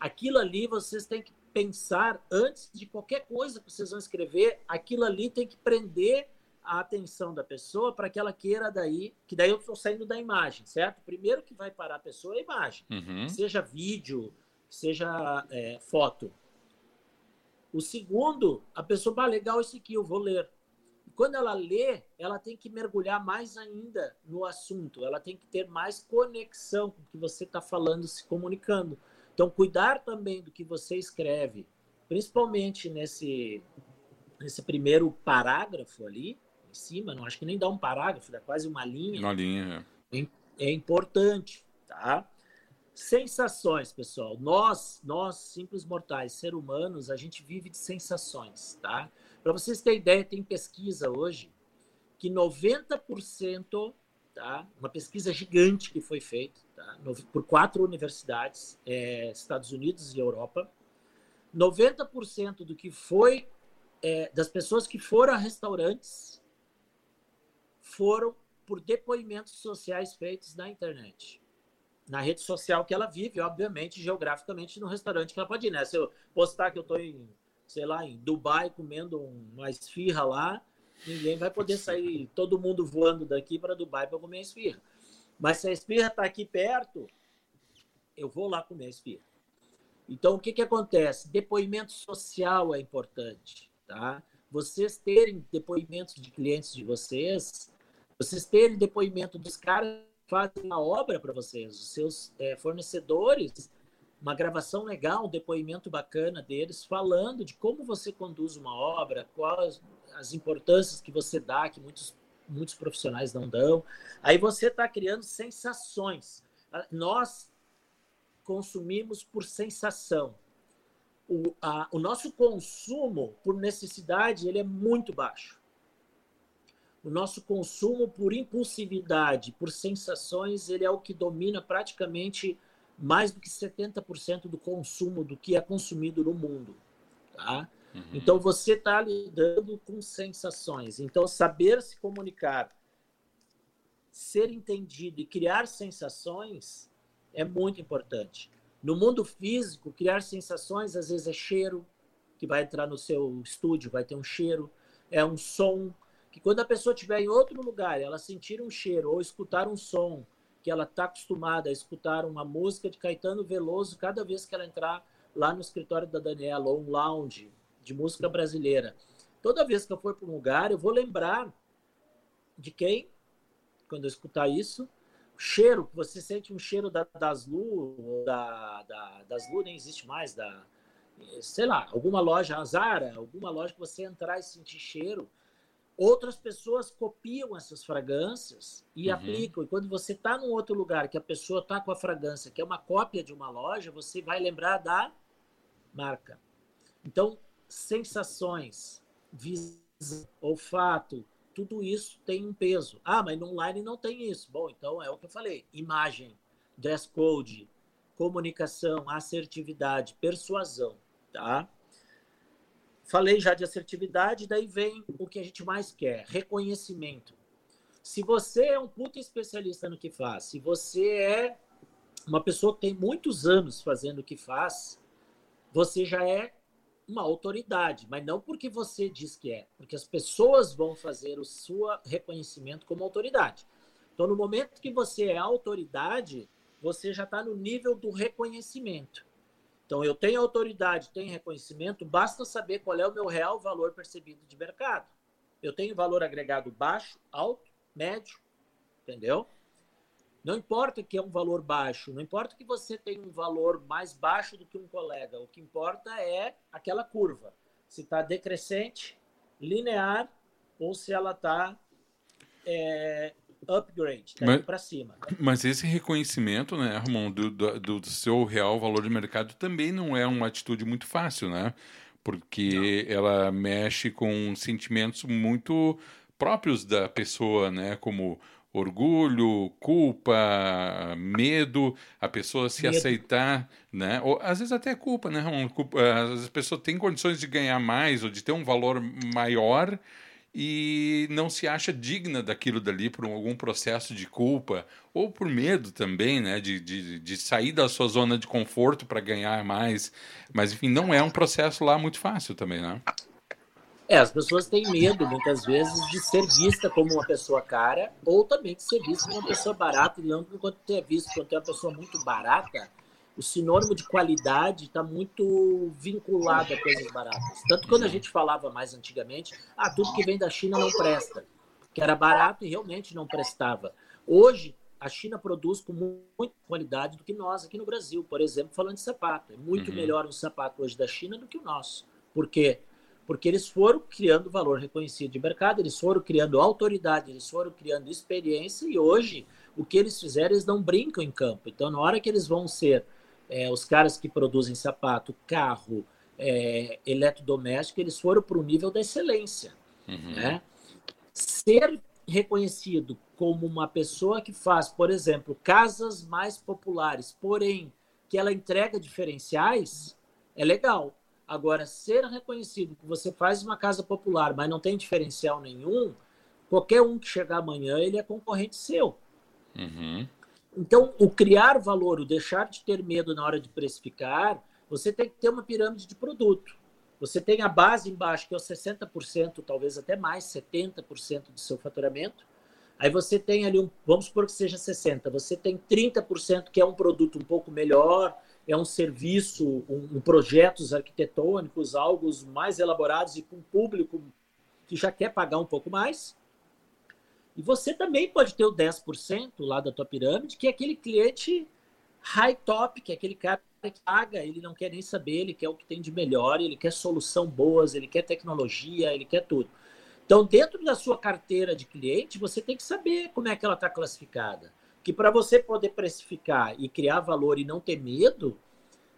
Aquilo ali vocês têm que pensar antes de qualquer coisa que vocês vão escrever. Aquilo ali tem que prender a atenção da pessoa para que ela queira daí, que daí eu estou saindo da imagem, certo? Primeiro que vai parar a pessoa é a imagem, uhum. seja vídeo, seja é, foto. O segundo, a pessoa, ah, legal isso aqui, eu vou ler. Quando ela lê, ela tem que mergulhar mais ainda no assunto, ela tem que ter mais conexão com o que você está falando, se comunicando. Então, cuidar também do que você escreve, principalmente nesse, nesse primeiro parágrafo ali, em cima, não acho que nem dá um parágrafo, dá quase uma linha. Uma linha, é. É importante, tá? Sensações, pessoal. Nós, nós, simples mortais, ser humanos, a gente vive de sensações, tá? Para vocês terem ideia, tem pesquisa hoje que 90%, tá? Uma pesquisa gigante que foi feita, tá? Por quatro universidades, é, Estados Unidos e Europa. 90% do que foi é, das pessoas que foram a restaurantes foram por depoimentos sociais feitos na internet. Na rede social que ela vive, obviamente, geograficamente, no restaurante que ela pode ir, né? Se eu postar que eu estou em, sei lá, em Dubai comendo uma esfirra lá, ninguém vai poder sair, todo mundo voando daqui para Dubai para comer a esfirra. Mas se a esfirra está aqui perto, eu vou lá comer a esfirra. Então, o que, que acontece? Depoimento social é importante, tá? Vocês terem depoimentos de clientes de vocês vocês terem depoimento dos caras que fazem a obra para vocês, os seus é, fornecedores, uma gravação legal, um depoimento bacana deles, falando de como você conduz uma obra, quais as importâncias que você dá, que muitos, muitos profissionais não dão. Aí você está criando sensações. Nós consumimos por sensação. O, a, o nosso consumo por necessidade ele é muito baixo o nosso consumo por impulsividade, por sensações, ele é o que domina praticamente mais do que 70% do consumo do que é consumido no mundo. Tá? Uhum. Então você está lidando com sensações. Então saber se comunicar, ser entendido e criar sensações é muito importante. No mundo físico, criar sensações às vezes é cheiro, que vai entrar no seu estúdio, vai ter um cheiro, é um som, que quando a pessoa estiver em outro lugar, ela sentir um cheiro ou escutar um som que ela está acostumada a escutar uma música de Caetano Veloso cada vez que ela entrar lá no escritório da Daniela ou um lounge de música brasileira. Toda vez que eu for para um lugar, eu vou lembrar de quem, quando eu escutar isso, cheiro, você sente um cheiro da, das Lu, da, da, das Lu nem existe mais, da, sei lá, alguma loja, Azara, alguma loja que você entrar e sentir cheiro, outras pessoas copiam essas fragrâncias e uhum. aplicam. E quando você está num outro lugar que a pessoa está com a fragrância, que é uma cópia de uma loja, você vai lembrar da marca. Então, sensações, visão, olfato, tudo isso tem um peso. Ah, mas no online não tem isso. Bom, então é o que eu falei: imagem, dress code, comunicação, assertividade, persuasão, tá? Falei já de assertividade, daí vem o que a gente mais quer: reconhecimento. Se você é um puta especialista no que faz, se você é uma pessoa que tem muitos anos fazendo o que faz, você já é uma autoridade, mas não porque você diz que é, porque as pessoas vão fazer o seu reconhecimento como autoridade. Então, no momento que você é autoridade, você já está no nível do reconhecimento. Então, eu tenho autoridade, tenho reconhecimento, basta saber qual é o meu real valor percebido de mercado. Eu tenho valor agregado baixo, alto, médio, entendeu? Não importa que é um valor baixo, não importa que você tenha um valor mais baixo do que um colega, o que importa é aquela curva. Se está decrescente, linear, ou se ela está é, upgrade, tá para cima. Mas esse reconhecimento, né, Ramon, do, do, do, seu real valor de mercado também não é uma atitude muito fácil, né? Porque não. ela mexe com sentimentos muito próprios da pessoa, né? Como orgulho, culpa, medo, a pessoa se medo. aceitar, né? Ou às vezes até culpa, né? Culpa, às vezes a pessoa tem condições de ganhar mais ou de ter um valor maior e não se acha digna daquilo dali por algum processo de culpa ou por medo também, né? De, de, de sair da sua zona de conforto para ganhar mais. Mas enfim, não é um processo lá muito fácil também, né? É, as pessoas têm medo, muitas vezes, de ser vista como uma pessoa cara, ou também de ser vista como uma pessoa barata, e não enquanto é visto quando é uma pessoa muito barata, o sinônimo de qualidade está muito vinculado a coisas baratas. Tanto quando a gente falava mais antigamente, ah, tudo que vem da China não presta, que era barato e realmente não prestava. Hoje, a China produz com muita qualidade do que nós aqui no Brasil, por exemplo, falando de sapato. É muito uhum. melhor um sapato hoje da China do que o nosso. Por quê? porque eles foram criando valor reconhecido de mercado, eles foram criando autoridade, eles foram criando experiência e hoje o que eles fizeram, eles não brincam em campo. Então, na hora que eles vão ser é, os caras que produzem sapato, carro, é, eletrodoméstico, eles foram para o nível da excelência. Uhum. Né? Ser reconhecido como uma pessoa que faz, por exemplo, casas mais populares, porém que ela entrega diferenciais, é legal. Agora, ser reconhecido que você faz uma casa popular, mas não tem diferencial nenhum, qualquer um que chegar amanhã, ele é concorrente seu. Uhum. Então, o criar valor, o deixar de ter medo na hora de precificar, você tem que ter uma pirâmide de produto. Você tem a base embaixo, que é os 60%, talvez até mais, 70% do seu faturamento. Aí você tem ali um, vamos supor que seja 60%, você tem 30% que é um produto um pouco melhor, é um serviço, um, um projetos arquitetônicos, algo mais elaborados e com público que já quer pagar um pouco mais. E você também pode ter o 10% lá da tua pirâmide, que é aquele cliente high top, que é aquele cara que paga, ele não quer nem saber, ele quer o que tem de melhor, ele quer solução boas, ele quer tecnologia, ele quer tudo. Então, dentro da sua carteira de cliente, você tem que saber como é que ela está classificada que para você poder precificar e criar valor e não ter medo,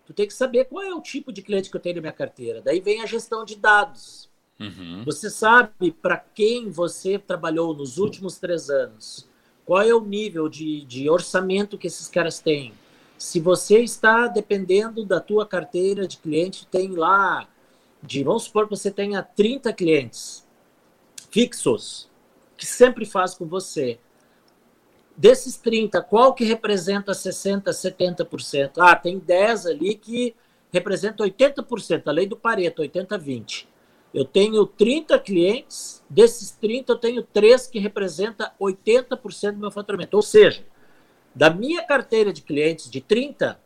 tu tem que saber qual é o tipo de cliente que eu tenho na minha carteira. Daí vem a gestão de dados. Uhum. Você sabe para quem você trabalhou nos últimos três anos, qual é o nível de, de orçamento que esses caras têm. Se você está dependendo da tua carteira de cliente, tem lá de, vamos supor que você tenha 30 clientes fixos, que sempre faz com você. Desses 30, qual que representa 60%, 70%? Ah, tem 10 ali que representa 80%, a lei do Pareto, 80-20. Eu tenho 30 clientes, desses 30 eu tenho 3 que representam 80% do meu faturamento. Ou seja, da minha carteira de clientes de 30,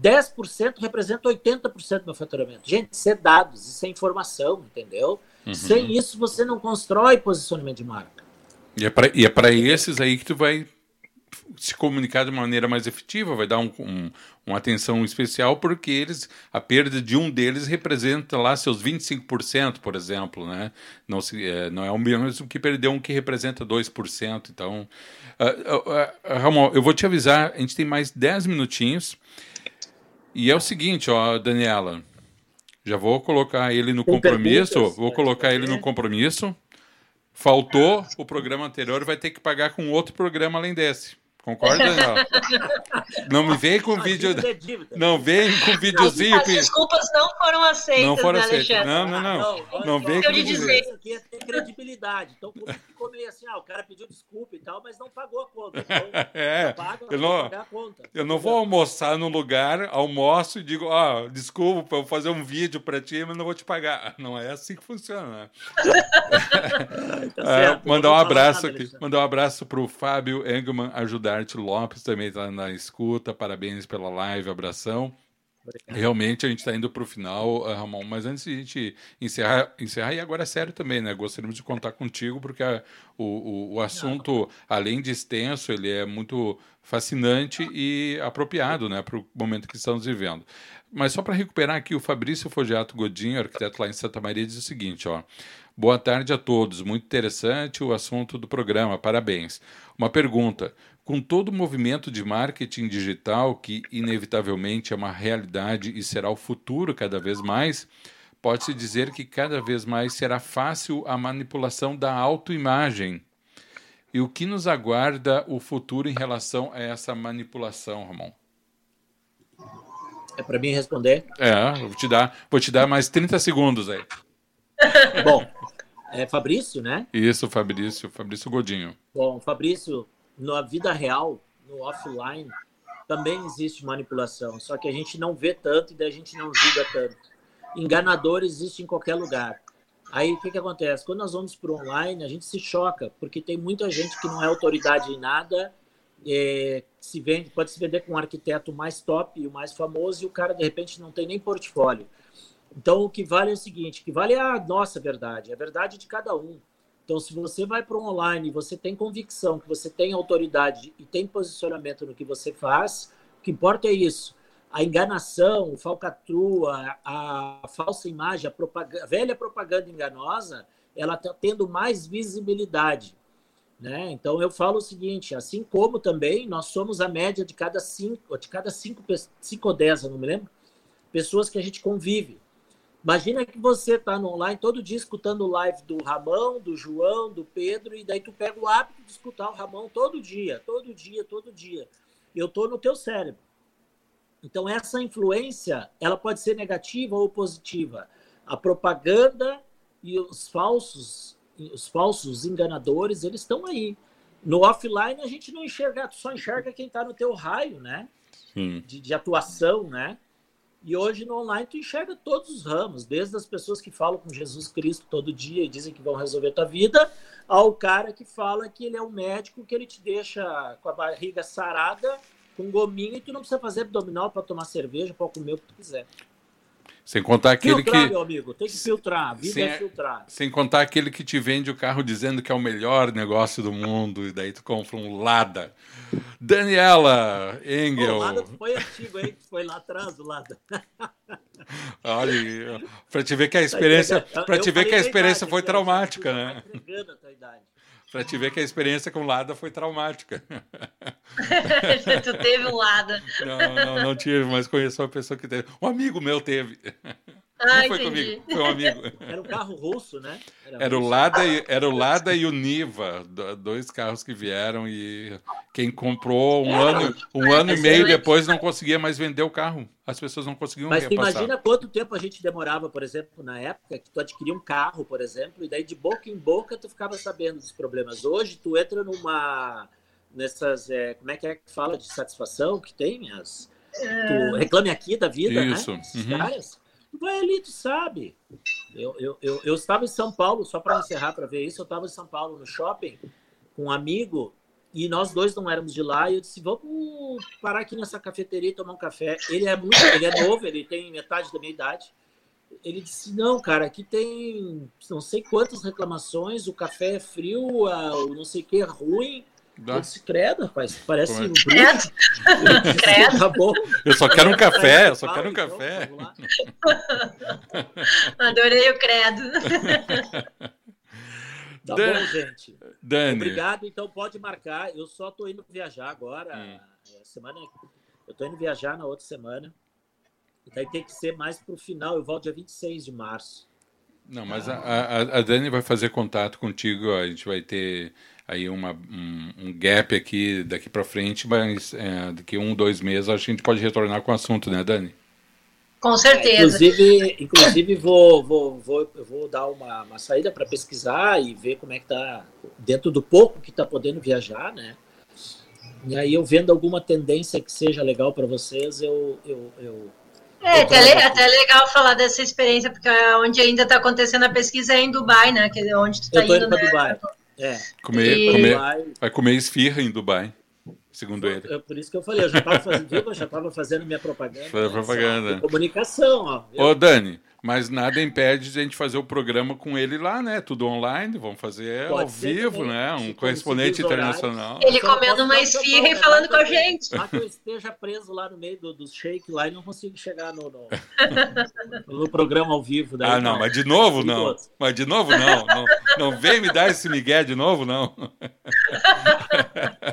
10% representa 80% do meu faturamento. Gente, isso é dados, isso é informação, entendeu? Uhum. Sem isso você não constrói posicionamento de marca. E é para é esses aí que tu vai se comunicar de maneira mais efetiva, vai dar um, um, uma atenção especial, porque eles, a perda de um deles representa lá seus 25%, por exemplo, né? Não, se, é, não é o mesmo que perder um que representa 2%. Então, uh, uh, uh, Ramon, eu vou te avisar, a gente tem mais 10 minutinhos, e é o seguinte, ó, Daniela, já vou colocar ele no compromisso, vou colocar ele no compromisso, faltou o programa anterior, vai ter que pagar com outro programa além desse. Concorda? Não, não me vem com vídeo. É não vem com videozinho. As desculpas não foram aceitas, não foram né, aceitas. Não, não, não. Não, não vem com dizer. Isso aqui é ter credibilidade. Então, ficou meio assim, ah, o cara pediu desculpa e tal, mas não pagou a conta. Então, é, paga, eu não, eu não vou almoçar no lugar, almoço e digo, ó, oh, desculpa, eu vou fazer um vídeo para ti, mas não vou te pagar. Não é assim que funciona, né? tá é, mandar um abraço aqui. Mandar um abraço pro Fábio Engelman ajudar Arte Lopes também está na escuta. Parabéns pela live, abração. Obrigado. Realmente a gente está indo para o final, eh, Ramon, mas antes de a gente encerrar, encerrar, e agora é sério também, né? Gostaríamos de contar contigo, porque a, o, o, o, assunto, além de extenso, ele é muito fascinante e apropriado né, para o momento que estamos vivendo. Mas só para recuperar aqui, o Fabrício Fogiato Godinho, arquiteto lá em Santa Maria, diz o seguinte: ó. Boa tarde a todos, muito interessante o assunto do programa, parabéns. Uma pergunta: com todo o movimento de marketing digital, que inevitavelmente é uma realidade e será o futuro cada vez mais, pode-se dizer que cada vez mais será fácil a manipulação da autoimagem. E o que nos aguarda o futuro em relação a essa manipulação, Ramon? É para mim responder? É, vou te dar, vou te dar mais 30 segundos aí. Bom, é Fabrício, né? Isso, Fabrício, Fabrício Godinho. Bom, Fabrício, na vida real, no offline, também existe manipulação, só que a gente não vê tanto e daí a gente não julga tanto. Enganador existe em qualquer lugar. Aí o que, que acontece? Quando nós vamos para o online, a gente se choca, porque tem muita gente que não é autoridade em nada, é, se vende, pode se vender com um arquiteto mais top e o mais famoso, e o cara de repente não tem nem portfólio. Então o que vale é o seguinte: que vale é a nossa verdade, a verdade de cada um. Então, se você vai para um online, você tem convicção, que você tem autoridade e tem posicionamento no que você faz, o que importa é isso. A enganação, o falcatrua, a, a falsa imagem, a, propaganda, a velha propaganda enganosa, ela está tendo mais visibilidade. Né? Então eu falo o seguinte, assim como também nós somos a média de cada cinco, de cada cinco, cinco ou dez, eu não me lembro, pessoas que a gente convive. Imagina que você está no online todo dia escutando o live do Ramão, do João, do Pedro, e daí tu pega o hábito de escutar o Ramão todo dia, todo dia, todo dia. Eu estou no teu cérebro. Então essa influência, ela pode ser negativa ou positiva. A propaganda e os falsos, os falsos enganadores, eles estão aí. No offline a gente não enxerga, tu só enxerga quem está no teu raio, né? De, de atuação, né? E hoje no online tu enxerga todos os ramos, desde as pessoas que falam com Jesus Cristo todo dia e dizem que vão resolver tua vida, ao cara que fala que ele é um médico que ele te deixa com a barriga sarada, com gominho e tu não precisa fazer abdominal para tomar cerveja, para comer o que tu quiser. Sem contar aquele filtrar, que. meu amigo, tem que filtrar. A vida sem, é filtrar. Sem contar aquele que te vende o carro dizendo que é o melhor negócio do mundo, e daí tu compra um Lada. Daniela Engel. O Lada foi antigo, hein? Foi lá atrás, o Lada. Olha, para te ver que a experiência, para te ver que a experiência foi traumática, né? a tua idade. Pra te ver que a experiência com Lada foi traumática. tu teve um Lada. Não, não, não tive, mas conheço uma pessoa que teve. Um amigo meu teve. Ah, não foi entendi. comigo, foi um amigo. Era um carro russo, né? Era o russo. Lada e, era o Lada e o Niva, do- dois carros que vieram e quem comprou um ano, um ano e meio era- depois não conseguia mais vender o carro. As pessoas não conseguiam Mas repassar. imagina quanto tempo a gente demorava, por exemplo, na época que tu adquiria um carro, por exemplo, e daí de boca em boca tu ficava sabendo dos problemas. Hoje tu entra numa nessas, é, como é que é que fala de satisfação que tem as tu reclame aqui da vida, Isso, né? Esses uhum. caras. Vai ali, tu sabe. Eu, eu, eu, eu estava em São Paulo, só para encerrar para ver isso, eu estava em São Paulo no shopping com um amigo e nós dois não éramos de lá e eu disse, vamos parar aqui nessa cafeteria e tomar um café. Ele é muito, ele é novo, ele tem metade da minha idade. Ele disse, não, cara, aqui tem não sei quantas reclamações, o café é frio, o não sei o que é ruim. Disse, credo, rapaz, parece Como é? um Credo. Credo. Tá bom. Eu só quero um café, eu só quero um então, café. Adorei o credo. Tá Dan- bom, gente. Dani, Obrigado, então pode marcar. Eu só tô indo viajar agora. Hum. é, Semana, eu tô indo viajar na outra semana. E daí tem que ser mais pro final. Eu volto dia 26 de março. não, mas a, a, a Dani vai fazer contato contigo, a gente vai ter aí uma, um, um gap aqui daqui para frente, mas é, daqui um, dois meses a gente pode retornar com o assunto, né, Dani? Com certeza. Inclusive, inclusive vou, vou, vou, vou dar uma, uma saída para pesquisar e ver como é que tá dentro do pouco que tá podendo viajar, né? E aí eu vendo alguma tendência que seja legal para vocês, eu, eu, eu É até, le- até legal falar dessa experiência, porque é onde ainda está acontecendo a pesquisa é em Dubai, né? Que é onde tu está eu tô indo, indo para né? Dubai. É, Comer, E- comer, vai comer esfirra em Dubai, segundo ele. É por isso que eu falei, eu já estava fazendo, já fazendo minha propaganda. Foi né? propaganda. Só Comunicação, ó. viu? Ô, Dani, mas nada impede de a gente fazer o programa com ele lá, né? Tudo online, vamos fazer Pode ao vivo, também. né? Um Se correspondente internacional. Ele comendo uma esfirra e falando com a gente. Lá que eu esteja preso lá no meio do, do shake lá e não consigo chegar no, no, no programa ao vivo. Daí, Ah, não, mas de novo não. Mas de novo não. Não, não vem me dar esse migué de novo, não.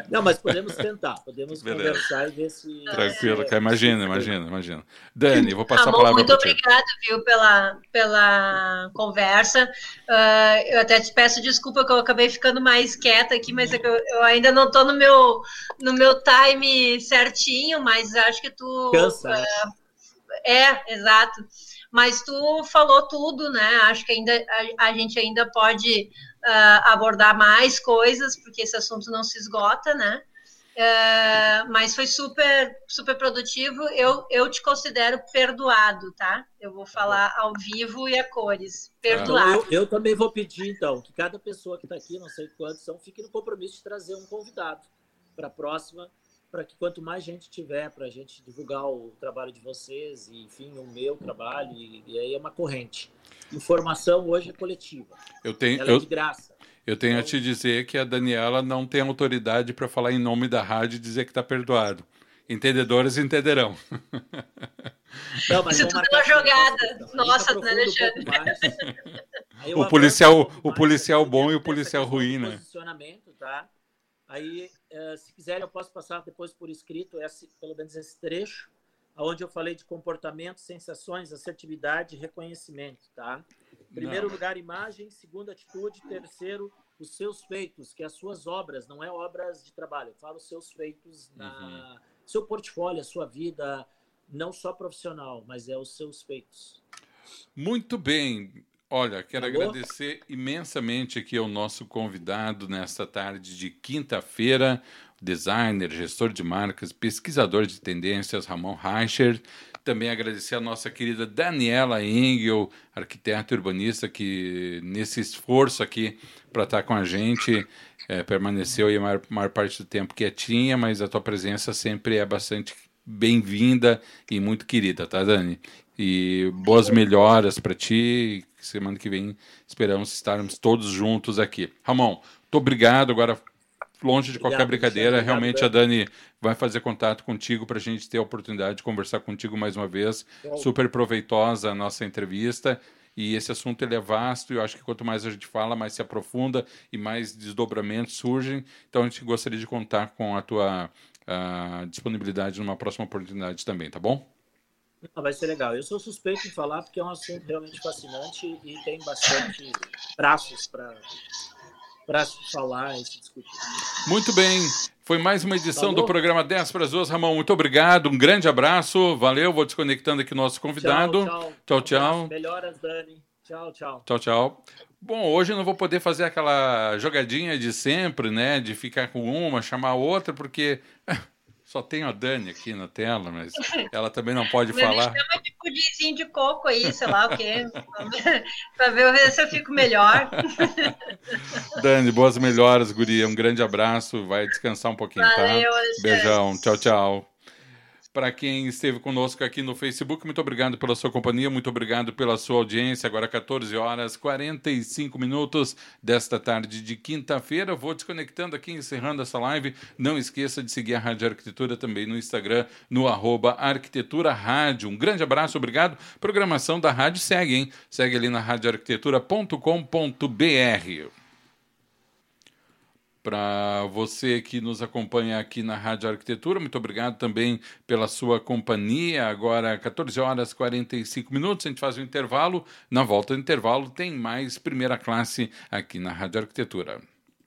Não, mas podemos tentar, podemos Beleza. conversar e ver se. Tranquilo, cara. Imagina, imagina, imagina. Dani, vou passar a Ramon, palavra muito para ti. obrigada, viu, pela, pela conversa. Ah, eu até te peço desculpa que eu acabei ficando mais quieta aqui, mas é que eu, eu ainda não estou no meu, no meu time certinho, mas acho que tu. Cansa, né? É, exato. Mas tu falou tudo, né? Acho que ainda a, a gente ainda pode ah, abordar mais coisas, porque esse assunto não se esgota, né? Ah, mas foi super, super produtivo. Eu, eu te considero perdoado, tá? Eu vou falar ao vivo e a cores. Então, Perdoado. eu, eu também vou pedir, então, que cada pessoa que está aqui, não sei quantos são, fique no compromisso de trazer um convidado para a próxima, para que quanto mais gente tiver, para a gente divulgar o trabalho de vocês, e, enfim, o meu trabalho, e, e aí é uma corrente. Informação hoje é coletiva, Eu tenho, ela é eu, de graça. Eu tenho a te dizer que a Daniela não tem autoridade para falar em nome da rádio e dizer que está perdoado. Entendedores entenderão. Não, mas Isso tudo é uma jogada. Nossa, né, Alexandre? um O policial- um o policial bom e o policial ruim, né? Posicionamento, tá? Aí, eh, se quiser, eu posso passar depois por escrito, esse, pelo menos esse trecho, onde eu falei de comportamento, sensações, assertividade e reconhecimento, tá? Primeiro Não. lugar, imagem. Segundo, atitude. Terceiro, os seus feitos, que é as suas obras, não é obras de trabalho. Eu falo os seus feitos na seu portfólio, a sua vida, não só profissional, mas é os seus feitos. Muito bem. Olha, quero Alô? agradecer imensamente aqui ao nosso convidado nesta tarde de quinta-feira, designer, gestor de marcas, pesquisador de tendências, Ramon Reicher. Também agradecer a nossa querida Daniela Engel, arquiteta urbanista, que nesse esforço aqui para estar com a gente, eh, permaneceu aí a maior, maior parte do tempo quietinha, mas a tua presença sempre é bastante bem-vinda e muito querida, tá, Dani? E boas melhoras para ti. Semana que vem esperamos estarmos todos juntos aqui. Ramon, muito obrigado. Agora, longe de qualquer Obrigado, brincadeira, Alexandre. realmente a Obrigado, Dani vai fazer contato contigo para a gente ter a oportunidade de conversar contigo mais uma vez. Bom. Super proveitosa a nossa entrevista. E esse assunto ele é vasto, e eu acho que quanto mais a gente fala, mais se aprofunda e mais desdobramentos surgem. Então a gente gostaria de contar com a tua ah, disponibilidade numa próxima oportunidade também, tá bom? Não, vai ser legal. Eu sou suspeito em falar porque é um assunto realmente fascinante e tem bastante braços para para se falar e se discutir. Muito bem. Foi mais uma edição Falou. do programa 10 para as duas. Ramon, muito obrigado. Um grande abraço. Valeu. Vou desconectando aqui o nosso convidado. Tchau, tchau. Tchau, tchau. Melhoras, Dani. Tchau, tchau. Tchau, tchau. Bom, hoje eu não vou poder fazer aquela jogadinha de sempre, né? De ficar com uma, chamar a outra, porque só tenho a Dani aqui na tela, mas ela também não pode falar. Me chama de pudimzinho de coco aí, sei lá o quê, para ver se eu fico melhor. Dani, boas melhoras, guria. Um grande abraço. Vai descansar um pouquinho, tá? Valeu, tá? Beijão. Tchau, tchau. Para quem esteve conosco aqui no Facebook, muito obrigado pela sua companhia, muito obrigado pela sua audiência. Agora 14 horas 45 minutos desta tarde de quinta-feira. Vou desconectando aqui, encerrando essa live. Não esqueça de seguir a Rádio Arquitetura também no Instagram, no arroba Arquitetura Rádio. Um grande abraço, obrigado. Programação da rádio segue, hein? Segue ali na radioarquitetura.com.br para você que nos acompanha aqui na Rádio Arquitetura. Muito obrigado também pela sua companhia. Agora, 14 horas e 45 minutos, a gente faz um intervalo. Na volta do intervalo, tem mais primeira classe aqui na Rádio Arquitetura.